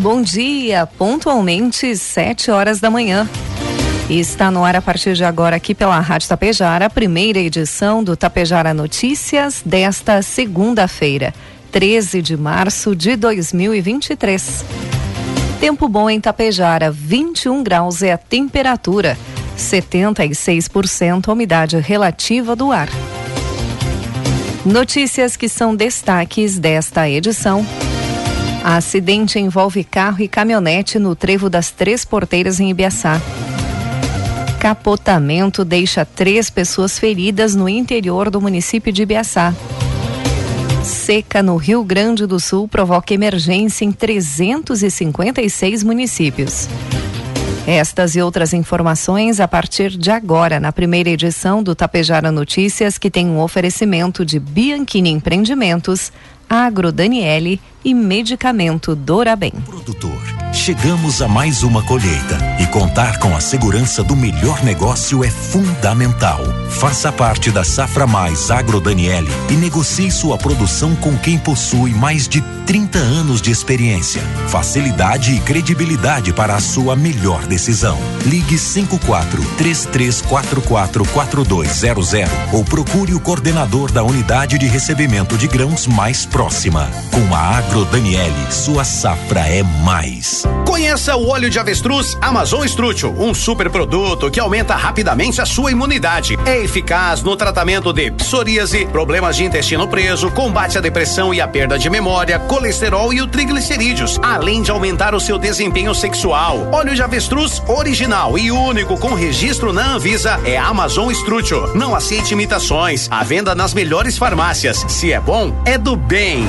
Bom dia, pontualmente sete horas da manhã. Está no ar a partir de agora aqui pela Rádio Tapejara, a primeira edição do Tapejara Notícias desta segunda-feira, 13 de março de 2023. Tempo bom em Tapejara, 21 graus é a temperatura, 76% a umidade relativa do ar. Notícias que são destaques desta edição. Acidente envolve carro e caminhonete no trevo das Três Porteiras em Ibiaçá. Capotamento deixa três pessoas feridas no interior do município de Ibiaçá. Seca no Rio Grande do Sul provoca emergência em 356 municípios. Estas e outras informações a partir de agora, na primeira edição do Tapejara Notícias, que tem um oferecimento de Bianchini Empreendimentos, Agro Daniele e Medicamento Dorabem. Produtor, chegamos a mais uma colheita e contar com a segurança do melhor negócio é fundamental. Faça parte da Safra Mais Agro Daniele e negocie sua produção com quem possui mais de 30 anos de experiência, facilidade e credibilidade para a sua melhor decisão. Ligue 54 3344 4200 ou procure o coordenador da unidade de recebimento de grãos mais próxima. Com a Agro Daniele, sua safra é mais. Conheça o óleo de avestruz Amazon Strútil, um super produto que aumenta rapidamente a sua imunidade. É eficaz no tratamento de psoríase, problemas de intestino preso, combate à depressão e à perda de memória, colesterol e o triglicerídeos, além de aumentar o seu desempenho sexual. Óleo de avestruz original e único com registro na Anvisa é Amazon Strútil. Não aceite imitações. À venda nas melhores farmácias. Se é bom, é do bem.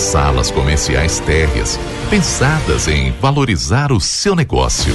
Salas comerciais térreas, pensadas em valorizar o seu negócio.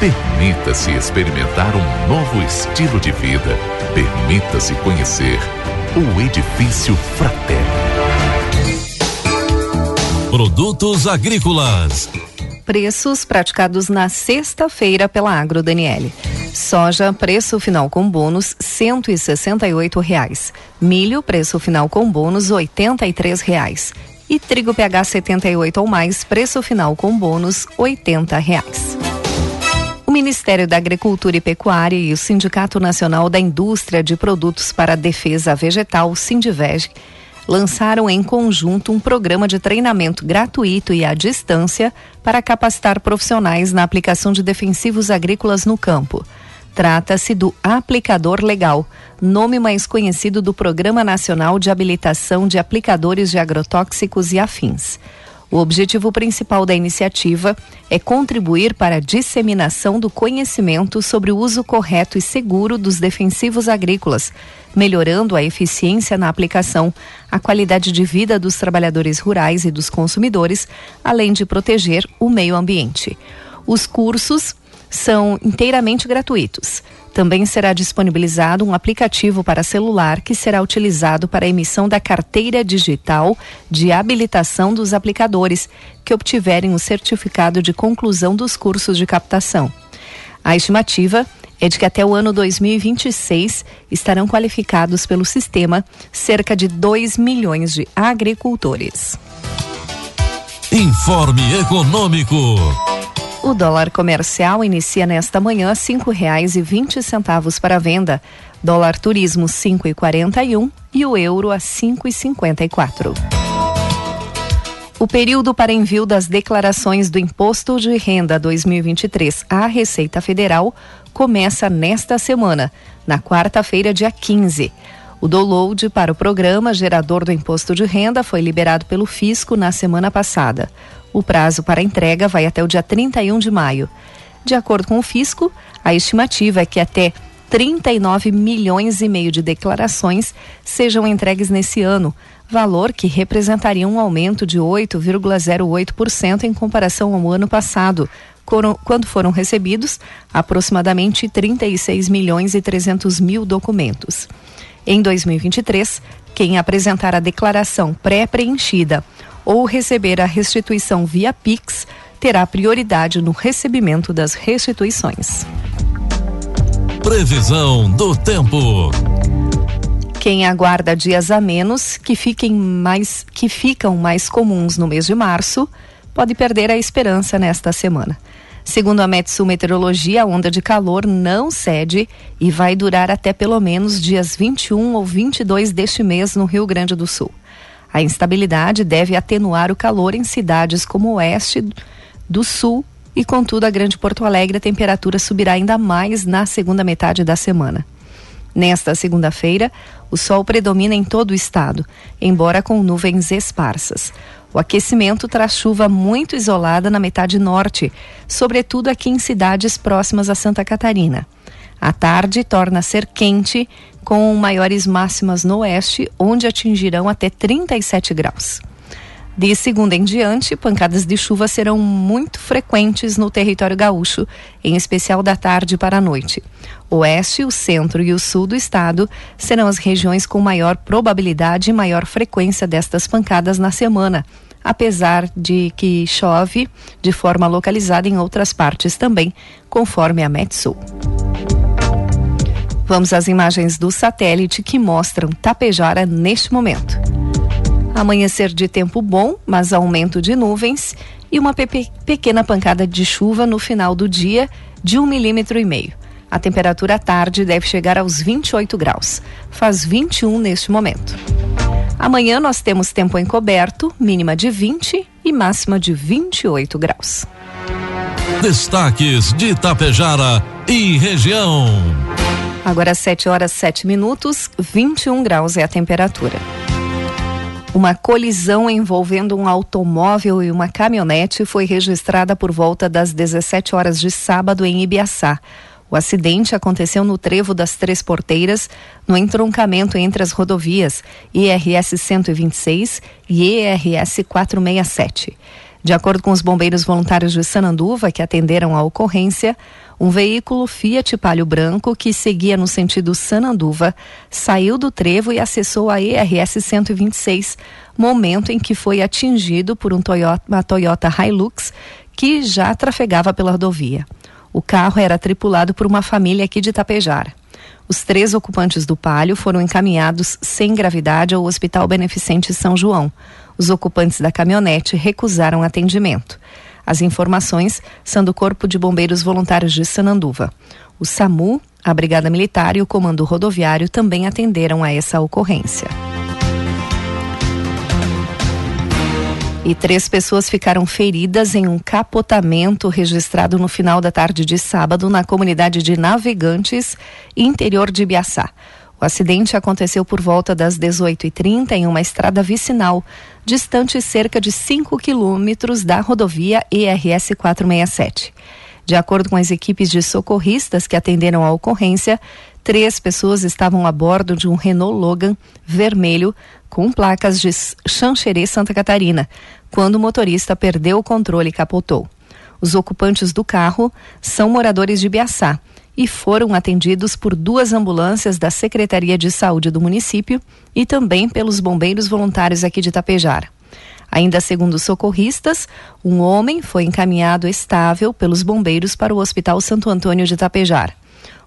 Permita-se experimentar um novo estilo de vida. Permita-se conhecer o Edifício Fratelli. Produtos agrícolas. Preços praticados na sexta-feira pela Agro Daniele. Soja, preço final com bônus, oito reais. Milho, preço final com bônus, três reais. E trigo PH 78 ou mais, preço final com bônus, oitenta reais. O Ministério da Agricultura e Pecuária e o Sindicato Nacional da Indústria de Produtos para a Defesa Vegetal, Sindiveg, lançaram em conjunto um programa de treinamento gratuito e à distância para capacitar profissionais na aplicação de defensivos agrícolas no campo. Trata-se do Aplicador Legal, nome mais conhecido do Programa Nacional de Habilitação de Aplicadores de Agrotóxicos e Afins. O objetivo principal da iniciativa é contribuir para a disseminação do conhecimento sobre o uso correto e seguro dos defensivos agrícolas, melhorando a eficiência na aplicação, a qualidade de vida dos trabalhadores rurais e dos consumidores, além de proteger o meio ambiente. Os cursos são inteiramente gratuitos. Também será disponibilizado um aplicativo para celular que será utilizado para a emissão da carteira digital de habilitação dos aplicadores que obtiverem o certificado de conclusão dos cursos de captação. A estimativa é de que até o ano 2026 estarão qualificados pelo sistema cerca de 2 milhões de agricultores. Informe Econômico. O dólar comercial inicia nesta manhã cinco reais e vinte centavos para venda. Dólar turismo cinco e quarenta e um e o euro a cinco e cinquenta e quatro. O período para envio das declarações do Imposto de Renda 2023 à Receita Federal começa nesta semana, na quarta-feira, dia 15. O download para o programa gerador do Imposto de Renda foi liberado pelo Fisco na semana passada. O prazo para entrega vai até o dia 31 de maio. De acordo com o Fisco, a estimativa é que até 39 milhões e meio de declarações sejam entregues nesse ano, valor que representaria um aumento de 8,08% em comparação ao ano passado, quando foram recebidos aproximadamente 36 milhões e 300 mil documentos. Em 2023, quem apresentar a declaração pré-preenchida ou receber a restituição via Pix terá prioridade no recebimento das restituições. Previsão do tempo. Quem aguarda dias a menos que fiquem mais que ficam mais comuns no mês de março, pode perder a esperança nesta semana. Segundo a Metsu Meteorologia, a onda de calor não cede e vai durar até pelo menos dias 21 ou 22 deste mês no Rio Grande do Sul. A instabilidade deve atenuar o calor em cidades como o oeste do sul e, contudo, a Grande Porto Alegre a temperatura subirá ainda mais na segunda metade da semana. Nesta segunda-feira, o sol predomina em todo o estado, embora com nuvens esparsas. O aquecimento traz chuva muito isolada na metade norte, sobretudo aqui em cidades próximas a Santa Catarina. A tarde torna a ser quente, com maiores máximas no oeste, onde atingirão até 37 graus. De segunda em diante, pancadas de chuva serão muito frequentes no território gaúcho, em especial da tarde para a noite. O oeste, o centro e o sul do estado serão as regiões com maior probabilidade e maior frequência destas pancadas na semana, apesar de que chove de forma localizada em outras partes também, conforme a Metsul. Vamos às imagens do satélite que mostram Tapejara neste momento. Amanhecer de tempo bom, mas aumento de nuvens e uma pe pequena pancada de chuva no final do dia de um milímetro e meio. A temperatura à tarde deve chegar aos 28 graus. Faz 21 neste momento. Amanhã nós temos tempo encoberto, mínima de 20 e máxima de 28 graus. Destaques de Itapejara e região. Agora 7 horas 7 minutos, 21 graus é a temperatura. Uma colisão envolvendo um automóvel e uma caminhonete foi registrada por volta das 17 horas de sábado em Ibiaçá. O acidente aconteceu no trevo das Três Porteiras, no entroncamento entre as rodovias IRS 126 e IRS 467. De acordo com os bombeiros voluntários de Sananduva que atenderam a ocorrência, um veículo Fiat Palio Branco que seguia no sentido Sananduva saiu do trevo e acessou a ERS 126, momento em que foi atingido por um Toyota, uma Toyota Hilux que já trafegava pela rodovia. O carro era tripulado por uma família aqui de Tapejara. Os três ocupantes do Palio foram encaminhados sem gravidade ao Hospital Beneficente São João. Os ocupantes da caminhonete recusaram atendimento. As informações são do Corpo de Bombeiros Voluntários de Sananduva. O SAMU, a Brigada Militar e o Comando Rodoviário também atenderam a essa ocorrência. E três pessoas ficaram feridas em um capotamento registrado no final da tarde de sábado na comunidade de Navegantes, interior de Biaçá. O acidente aconteceu por volta das 18h30 em uma estrada vicinal, distante cerca de 5 quilômetros da rodovia ERS 467. De acordo com as equipes de socorristas que atenderam a ocorrência, três pessoas estavam a bordo de um Renault Logan vermelho com placas de Xanxerê, Santa Catarina, quando o motorista perdeu o controle e capotou. Os ocupantes do carro são moradores de Biaçá e foram atendidos por duas ambulâncias da Secretaria de Saúde do município e também pelos bombeiros voluntários aqui de Tapejara. Ainda segundo socorristas, um homem foi encaminhado estável pelos bombeiros para o Hospital Santo Antônio de Tapejara.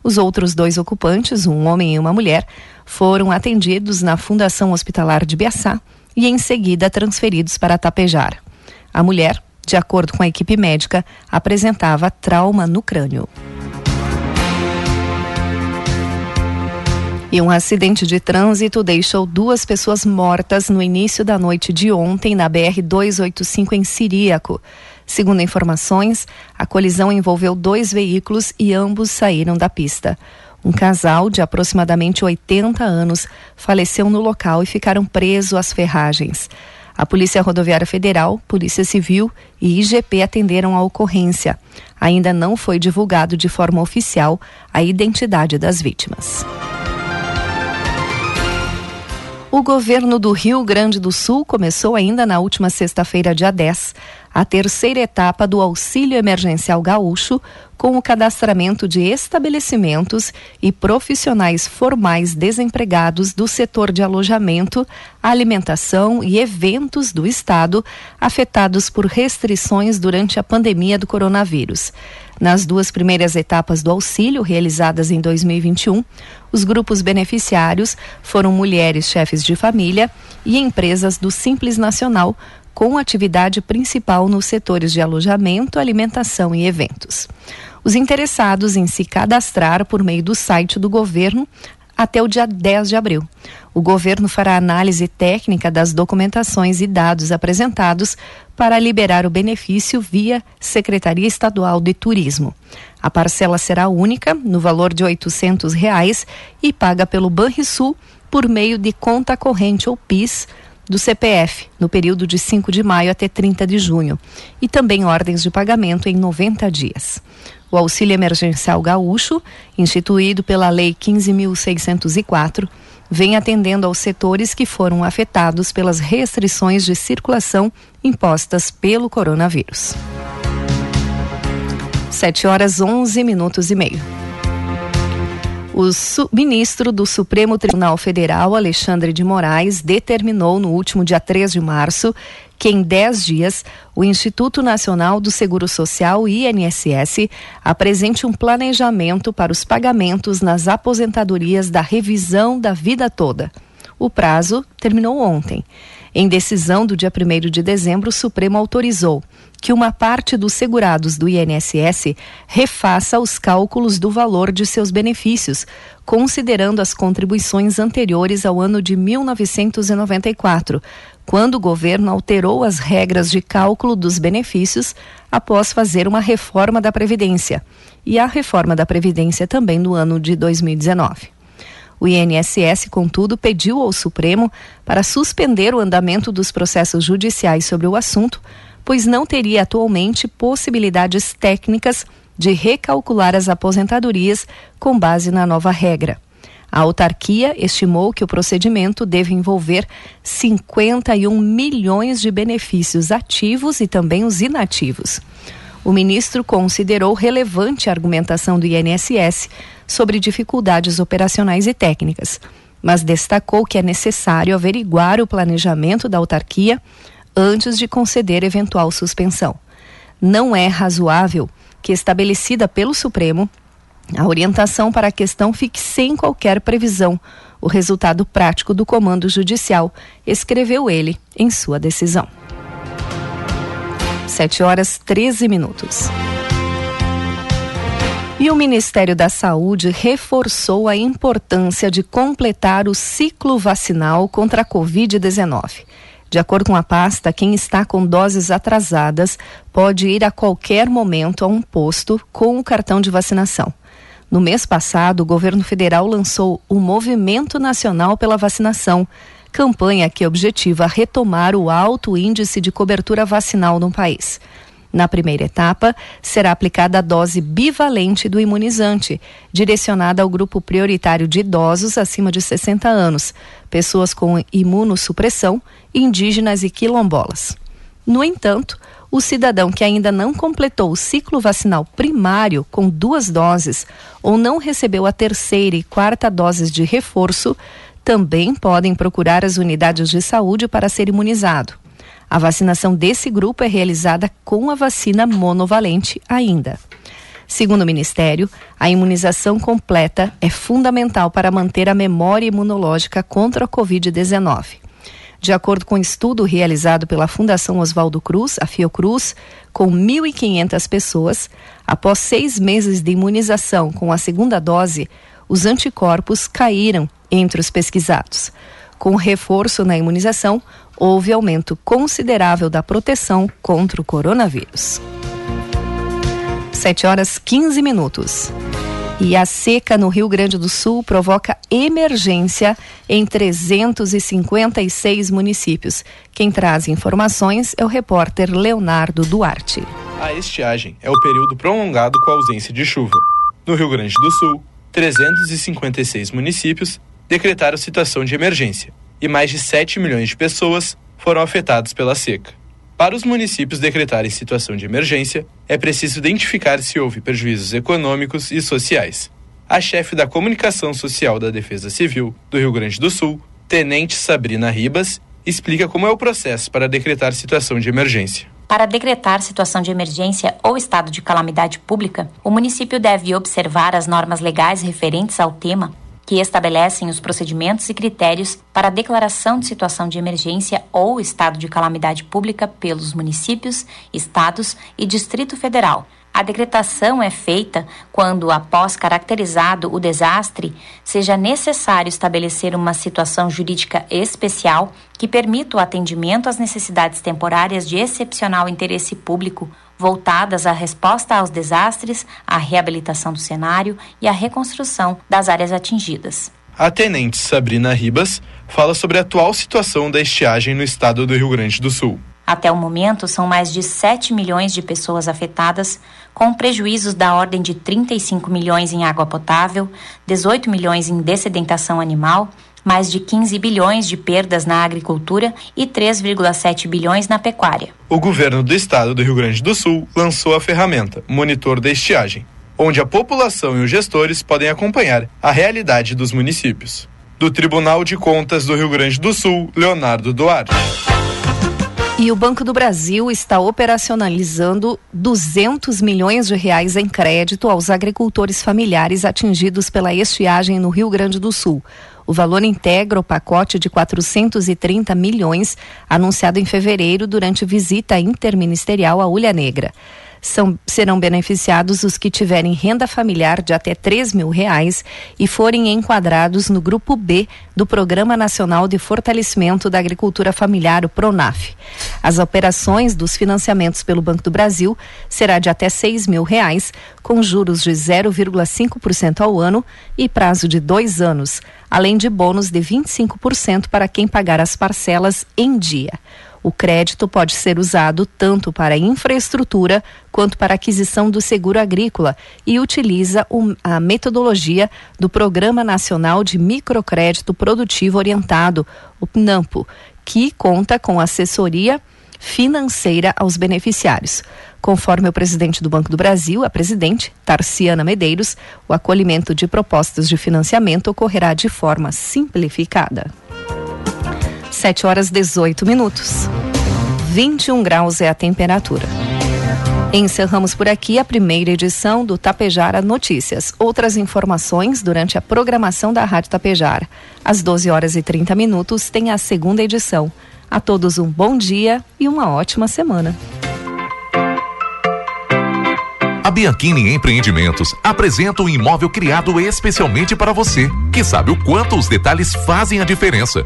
Os outros dois ocupantes, um homem e uma mulher, foram atendidos na Fundação Hospitalar de Biaçá e em seguida transferidos para Tapejara. A mulher, de acordo com a equipe médica, apresentava trauma no crânio. E um acidente de trânsito deixou duas pessoas mortas no início da noite de ontem na BR-285 em Siríaco. Segundo informações, a colisão envolveu dois veículos e ambos saíram da pista. Um casal de aproximadamente 80 anos faleceu no local e ficaram presos às ferragens. A Polícia Rodoviária Federal, Polícia Civil e IGP atenderam a ocorrência. Ainda não foi divulgado de forma oficial a identidade das vítimas. O governo do Rio Grande do Sul começou ainda na última sexta-feira, dia 10, a terceira etapa do Auxílio Emergencial Gaúcho, com o cadastramento de estabelecimentos e profissionais formais desempregados do setor de alojamento, alimentação e eventos do Estado afetados por restrições durante a pandemia do coronavírus. Nas duas primeiras etapas do auxílio, realizadas em 2021, os grupos beneficiários foram mulheres chefes de família e empresas do Simples Nacional, com atividade principal nos setores de alojamento, alimentação e eventos. Os interessados em se cadastrar por meio do site do governo até o dia 10 de abril. O governo fará análise técnica das documentações e dados apresentados para liberar o benefício via Secretaria Estadual de Turismo. A parcela será única, no valor de 800 reais, e paga pelo Banrisul por meio de conta corrente ou PIS do CPF, no período de 5 de maio até 30 de junho, e também ordens de pagamento em 90 dias. O auxílio emergencial gaúcho, instituído pela Lei 15.604, vem atendendo aos setores que foram afetados pelas restrições de circulação impostas pelo coronavírus. 7 horas 11 minutos e meio. O ministro do Supremo Tribunal Federal, Alexandre de Moraes, determinou no último dia 3 de março que em 10 dias o Instituto Nacional do Seguro Social, INSS, apresente um planejamento para os pagamentos nas aposentadorias da revisão da vida toda. O prazo terminou ontem. Em decisão do dia 1 de dezembro, o Supremo autorizou que uma parte dos segurados do INSS refaça os cálculos do valor de seus benefícios, considerando as contribuições anteriores ao ano de 1994, quando o governo alterou as regras de cálculo dos benefícios após fazer uma reforma da Previdência, e a reforma da Previdência também no ano de 2019. O INSS, contudo, pediu ao Supremo para suspender o andamento dos processos judiciais sobre o assunto pois não teria atualmente possibilidades técnicas de recalcular as aposentadorias com base na nova regra. A autarquia estimou que o procedimento deve envolver 51 milhões de benefícios ativos e também os inativos. O ministro considerou relevante a argumentação do INSS sobre dificuldades operacionais e técnicas, mas destacou que é necessário averiguar o planejamento da autarquia antes de conceder eventual suspensão. Não é razoável que, estabelecida pelo Supremo, a orientação para a questão fique sem qualquer previsão o resultado prático do comando judicial, escreveu ele em sua decisão. 7 horas 13 minutos. E o Ministério da Saúde reforçou a importância de completar o ciclo vacinal contra a Covid-19. De acordo com a pasta, quem está com doses atrasadas pode ir a qualquer momento a um posto com o cartão de vacinação. No mês passado, o governo federal lançou o Movimento Nacional pela Vacinação, campanha que objetiva retomar o alto índice de cobertura vacinal no país. Na primeira etapa, será aplicada a dose bivalente do imunizante, direcionada ao grupo prioritário de idosos acima de 60 anos, pessoas com imunossupressão, indígenas e quilombolas. No entanto, o cidadão que ainda não completou o ciclo vacinal primário com duas doses ou não recebeu a terceira e quarta doses de reforço também podem procurar as unidades de saúde para ser imunizado. A vacinação desse grupo é realizada com a vacina monovalente ainda. Segundo o Ministério, a imunização completa é fundamental para manter a memória imunológica contra a Covid-19. De acordo com um estudo realizado pela Fundação Oswaldo Cruz, a Fiocruz, com 1.500 pessoas, após seis meses de imunização com a segunda dose, os anticorpos caíram entre os pesquisados. Com reforço na imunização, houve aumento considerável da proteção contra o coronavírus. 7 horas 15 minutos. E a seca no Rio Grande do Sul provoca emergência em 356 municípios. Quem traz informações é o repórter Leonardo Duarte. A estiagem é o período prolongado com ausência de chuva. No Rio Grande do Sul, 356 municípios decretaram situação de emergência e mais de 7 milhões de pessoas foram afetadas pela seca. Para os municípios decretarem situação de emergência, é preciso identificar se houve prejuízos econômicos e sociais. A chefe da Comunicação Social da Defesa Civil do Rio Grande do Sul, Tenente Sabrina Ribas, explica como é o processo para decretar situação de emergência. Para decretar situação de emergência ou estado de calamidade pública, o município deve observar as normas legais referentes ao tema que estabelecem os procedimentos e critérios para a declaração de situação de emergência ou estado de calamidade pública pelos municípios, estados e Distrito Federal. A decretação é feita quando, após caracterizado o desastre, seja necessário estabelecer uma situação jurídica especial que permita o atendimento às necessidades temporárias de excepcional interesse público voltadas à resposta aos desastres, à reabilitação do cenário e à reconstrução das áreas atingidas. A tenente Sabrina Ribas fala sobre a atual situação da estiagem no estado do Rio Grande do Sul. Até o momento, são mais de 7 milhões de pessoas afetadas, com prejuízos da ordem de 35 milhões em água potável, 18 milhões em dessedentação animal mais de 15 bilhões de perdas na agricultura e 3,7 bilhões na pecuária. O governo do estado do Rio Grande do Sul lançou a ferramenta Monitor da Estiagem, onde a população e os gestores podem acompanhar a realidade dos municípios. Do Tribunal de Contas do Rio Grande do Sul, Leonardo Duarte. E o Banco do Brasil está operacionalizando 200 milhões de reais em crédito aos agricultores familiares atingidos pela estiagem no Rio Grande do Sul. O valor integra o pacote de 430 milhões anunciado em fevereiro durante visita interministerial à Ulha Negra. São, serão beneficiados os que tiverem renda familiar de até 3 mil reais e forem enquadrados no grupo B do Programa Nacional de Fortalecimento da Agricultura Familiar, o PRONAF. As operações dos financiamentos pelo Banco do Brasil será de até 6 mil reais, com juros de 0,5% ao ano e prazo de dois anos, além de bônus de 25% para quem pagar as parcelas em dia. O crédito pode ser usado tanto para infraestrutura quanto para aquisição do seguro agrícola e utiliza a metodologia do Programa Nacional de Microcrédito Produtivo Orientado, o PNAMPO, que conta com assessoria financeira aos beneficiários. Conforme o presidente do Banco do Brasil, a presidente, Tarciana Medeiros, o acolhimento de propostas de financiamento ocorrerá de forma simplificada. 7 horas 18 minutos. 21 graus é a temperatura. Encerramos por aqui a primeira edição do Tapejara Notícias. Outras informações durante a programação da Rádio Tapejara. Às 12 horas e 30 minutos tem a segunda edição. A todos um bom dia e uma ótima semana. A Bianchini Empreendimentos apresenta um imóvel criado especialmente para você, que sabe o quanto os detalhes fazem a diferença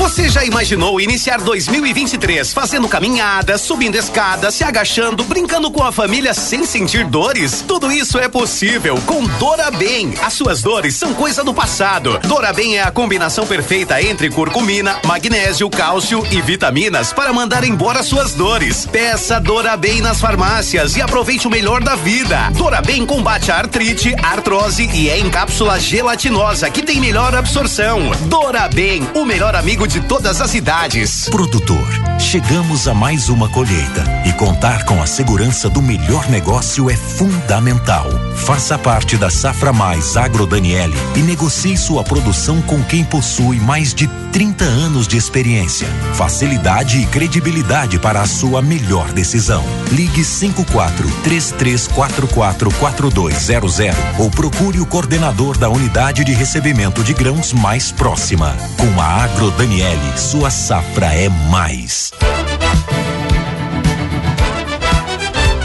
Você já imaginou iniciar 2023 fazendo caminhada, subindo escadas, se agachando, brincando com a família sem sentir dores? Tudo isso é possível com Dora Bem. As suas dores são coisa do passado. Dora Bem é a combinação perfeita entre curcumina, magnésio, cálcio e vitaminas para mandar embora suas dores. Peça Dora Bem nas farmácias e aproveite o melhor da vida. Dora Bem combate a artrite, artrose e é em cápsula gelatinosa que tem melhor absorção. Dora Bem, o melhor amigo de todas as idades. Produtor Chegamos a mais uma colheita e contar com a segurança do melhor negócio é fundamental. Faça parte da Safra Mais Agro Daniele e negocie sua produção com quem possui mais de 30 anos de experiência, facilidade e credibilidade para a sua melhor decisão. Ligue 54 3344 4200 ou procure o coordenador da unidade de recebimento de grãos mais próxima. Com a Agro Daniele, sua safra é mais.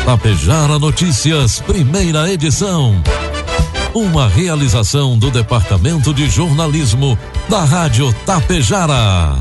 Tapejara Notícias, primeira edição. Uma realização do Departamento de Jornalismo da Rádio Tapejara.